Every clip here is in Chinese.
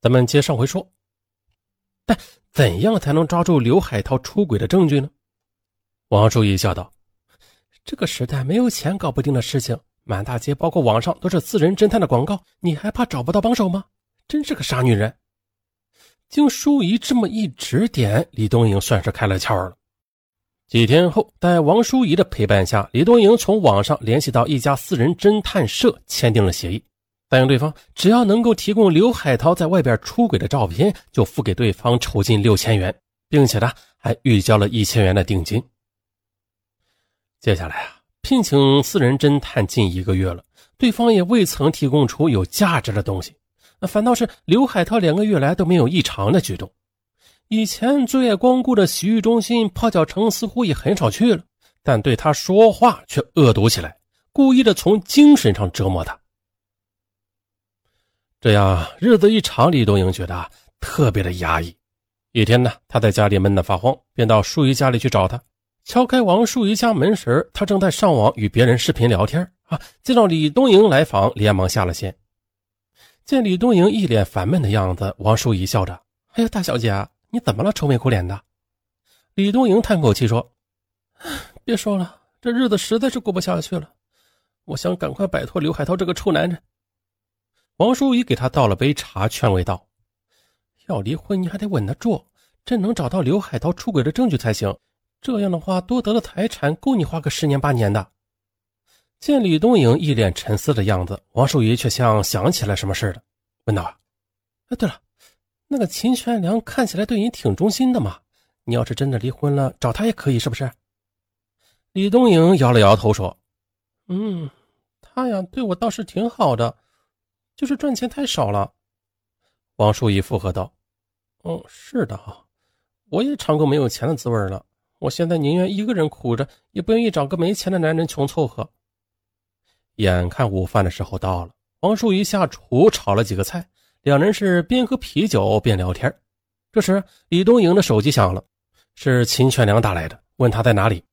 咱们接上回说。但怎样才能抓住刘海涛出轨的证据呢？王淑仪笑道：“这个时代没有钱搞不定的事情，满大街包括网上都是私人侦探的广告，你还怕找不到帮手吗？真是个傻女人。”经淑仪这么一指点，李东营算是开了窍了。几天后，在王淑仪的陪伴下，李东营从网上联系到一家私人侦探社，签订了协议。答应对方，只要能够提供刘海涛在外边出轨的照片，就付给对方酬金六千元，并且呢还预交了一千元的定金。接下来啊，聘请私人侦探近一个月了，对方也未曾提供出有价值的东西，那反倒是刘海涛两个月来都没有异常的举动。以前最爱光顾的洗浴中心泡脚城似乎也很少去了，但对他说话却恶毒起来，故意的从精神上折磨他。这样日子一长，李东英觉得特别的压抑。一天呢，他在家里闷得发慌，便到淑仪家里去找他。敲开王淑仪家门时，他正在上网与别人视频聊天啊。见到李东英来访，连忙下了线。见李东英一脸烦闷的样子，王淑仪笑着：“哎呀，大小姐，你怎么了？愁眉苦脸的。”李东英叹口气说：“别说了，这日子实在是过不下去了。我想赶快摆脱刘海涛这个臭男人。”王淑仪给他倒了杯茶，劝慰道：“要离婚，你还得稳得住，真能找到刘海涛出轨的证据才行。这样的话，多得的财产够你花个十年八年的。”见李东颖一脸沉思的样子，王淑仪却像想起来什么似的，问道：“哎，对了，那个秦全良看起来对你挺忠心的嘛？你要是真的离婚了，找他也可以，是不是？”李东颖摇了摇头说：“嗯，他呀，对我倒是挺好的。”就是赚钱太少了，王淑仪附和道：“哦，是的啊，我也尝过没有钱的滋味了。我现在宁愿一个人苦着，也不愿意找个没钱的男人穷凑合。”眼看午饭的时候到了，王淑仪下厨炒了几个菜，两人是边喝啤酒边聊天。这时，李东营的手机响了，是秦全良打来的，问他在哪里。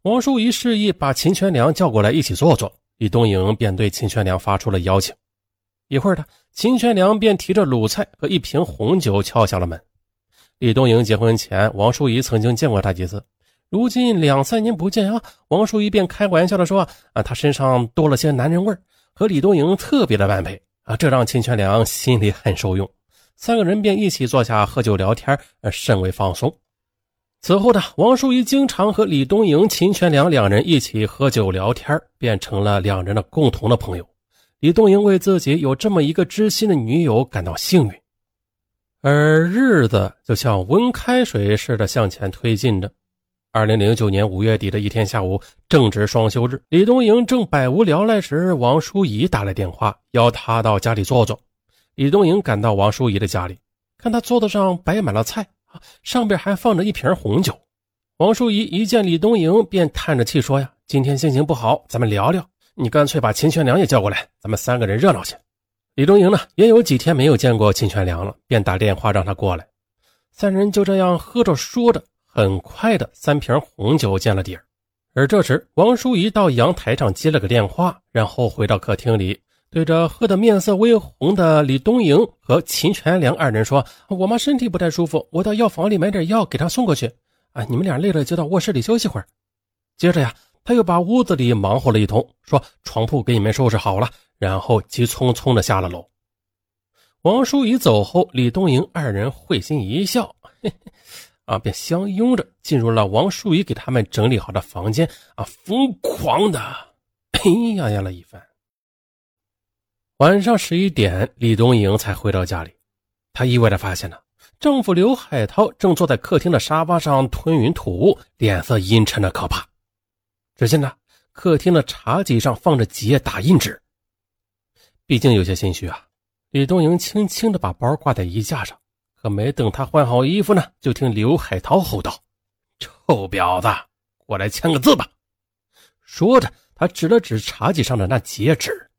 王淑仪示意把秦全良叫过来一起坐坐，李东营便对秦全良发出了邀请。一会儿的，秦全良便提着卤菜和一瓶红酒敲响了门。李东营结婚前，王淑仪曾经见过他几次，如今两三年不见啊，王淑仪便开玩笑的说：“啊，他身上多了些男人味和李东营特别的般配啊。”这让秦全良心里很受用。三个人便一起坐下喝酒聊天，甚为放松。此后的王淑仪经常和李东营、秦全良两人一起喝酒聊天，变成了两人的共同的朋友。李东营为自己有这么一个知心的女友感到幸运，而日子就像温开水似的向前推进着。二零零九年五月底的一天下午，正值双休日，李东营正百无聊赖时，王淑仪打来电话，邀他到家里坐坐。李东营赶到王淑仪的家里，看他桌子上摆满了菜，上边还放着一瓶红酒。王淑仪一见李东营，便叹着气说：“呀，今天心情不好，咱们聊聊。”你干脆把秦全良也叫过来，咱们三个人热闹些。李东营呢，也有几天没有见过秦全良了，便打电话让他过来。三人就这样喝着说着，很快的三瓶红酒见了底儿。而这时，王淑仪到阳台上接了个电话，然后回到客厅里，对着喝得面色微红的李东营和秦全良二人说：“我妈身体不太舒服，我到药房里买点药给她送过去。啊，你们俩累了就到卧室里休息会儿。”接着呀。他又把屋子里忙活了一通，说：“床铺给你们收拾好了。”然后急匆匆的下了楼。王淑仪走后，李东营二人会心一笑，嘿嘿，啊，便相拥着进入了王淑仪给他们整理好的房间，啊，疯狂的哎呀呀了一番。晚上十一点，李东营才回到家里，她意外的发现呢，丈夫刘海涛正坐在客厅的沙发上吞云吐雾，脸色阴沉的可怕。只见呢，客厅的茶几上放着几页打印纸。毕竟有些心虚啊，李东营轻轻的把包挂在衣架上。可没等他换好衣服呢，就听刘海涛吼道：“臭婊子，过来签个字吧！”说着，他指了指茶几上的那几页纸。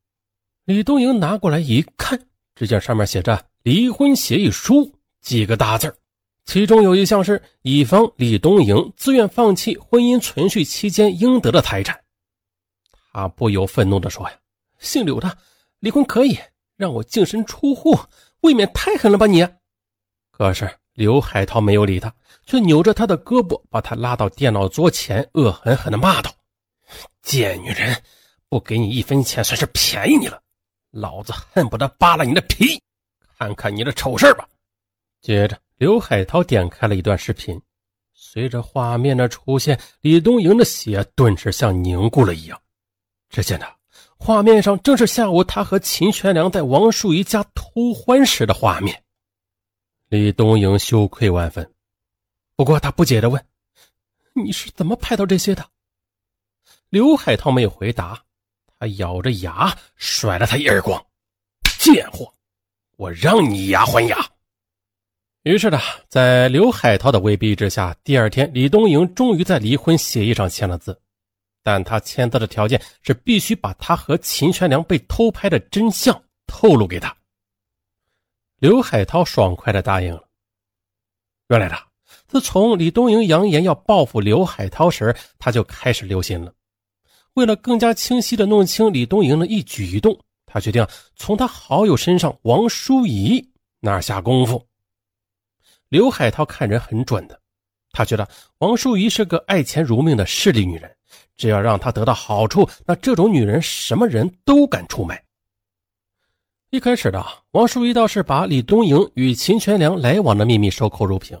李东营拿过来一看，只见上面写着“离婚协议书”几个大字儿。其中有一项是乙方李东营自愿放弃婚姻存续期间应得的财产，他不由愤怒地说：“呀，姓柳的离婚可以让我净身出户，未免太狠了吧你！可是刘海涛没有理他，却扭着他的胳膊，把他拉到电脑桌前，恶狠狠地骂道：“贱女人，不给你一分钱，算是便宜你了。老子恨不得扒了你的皮，看看你的丑事吧。”接着，刘海涛点开了一段视频，随着画面的出现，李东营的血顿时像凝固了一样。只见他。画面上正是下午他和秦全良在王淑仪家偷欢时的画面。李东营羞愧万分，不过他不解地问：“你是怎么拍到这些的？”刘海涛没有回答，他咬着牙甩了他一耳光：“贱货，我让你以牙还牙！”于是呢，在刘海涛的威逼之下，第二天李东营终于在离婚协议上签了字。但他签字的条件是必须把他和秦全良被偷拍的真相透露给他。刘海涛爽快的答应了。原来呢，自从李东营扬言要报复刘海涛时，他就开始留心了。为了更加清晰的弄清李东营的一举一动，他决定从他好友身上王淑仪那下功夫。刘海涛看人很准的，他觉得王淑仪是个爱钱如命的势利女人。只要让他得到好处，那这种女人什么人都敢出卖。一开始的王淑仪倒是把李东营与秦全良来往的秘密守口如瓶，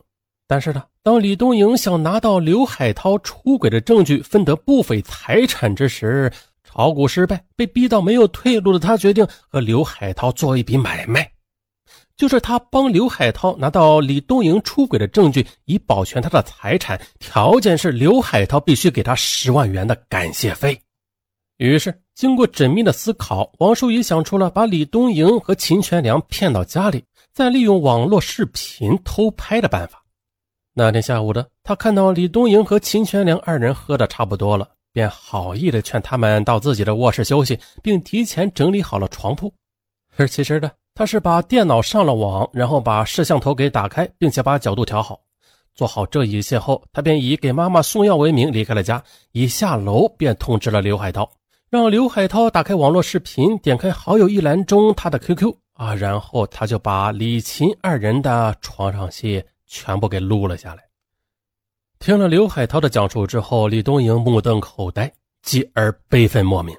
但是呢，当李东营想拿到刘海涛出轨的证据，分得不菲财产之时，炒股失败，被逼到没有退路的他，决定和刘海涛做一笔买卖。就是他帮刘海涛拿到李东营出轨的证据，以保全他的财产，条件是刘海涛必须给他十万元的感谢费。于是，经过缜密的思考，王淑仪想出了把李东营和秦全良骗到家里，再利用网络视频偷拍的办法。那天下午的，他看到李东营和秦全良二人喝的差不多了，便好意的劝他们到自己的卧室休息，并提前整理好了床铺。而其实呢。他是把电脑上了网，然后把摄像头给打开，并且把角度调好。做好这一切后，他便以给妈妈送药为名离开了家。一下楼便通知了刘海涛，让刘海涛打开网络视频，点开好友一栏中他的 QQ 啊，然后他就把李琴二人的床上戏全部给录了下来。听了刘海涛的讲述之后，李东营目瞪口呆，继而悲愤莫名。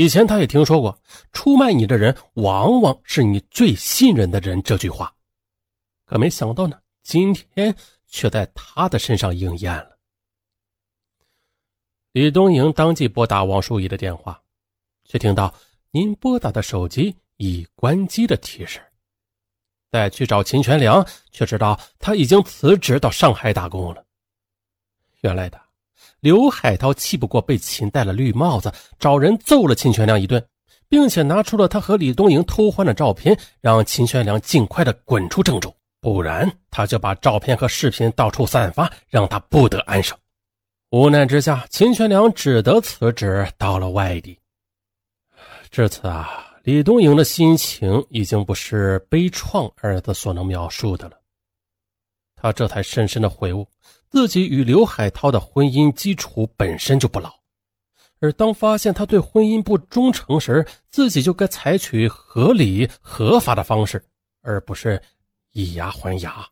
以前他也听说过“出卖你的人往往是你最信任的人”这句话，可没想到呢，今天却在他的身上应验了。李东营当即拨打王淑仪的电话，却听到“您拨打的手机已关机”的提示。再去找秦全良，却知道他已经辞职到上海打工了。原来的。刘海涛气不过被秦戴了绿帽子，找人揍了秦全良一顿，并且拿出了他和李东营偷欢的照片，让秦全良尽快的滚出郑州，不然他就把照片和视频到处散发，让他不得安生。无奈之下，秦全良只得辞职到了外地。至此啊，李东营的心情已经不是悲怆二字所能描述的了。他这才深深的悔悟。自己与刘海涛的婚姻基础本身就不牢，而当发现他对婚姻不忠诚时，自己就该采取合理合法的方式，而不是以牙还牙。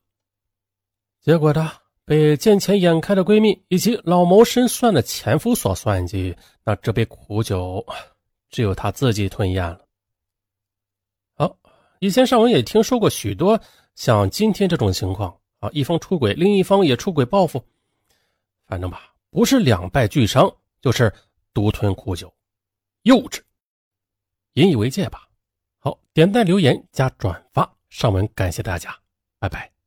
结果呢，被见钱眼开的闺蜜以及老谋深算的前夫所算计，那这杯苦酒只有他自己吞咽了。好，以前上文也听说过许多像今天这种情况。啊，一方出轨，另一方也出轨报复，反正吧，不是两败俱伤，就是独吞苦酒，幼稚，引以为戒吧。好，点赞、留言、加转发，上文感谢大家，拜拜。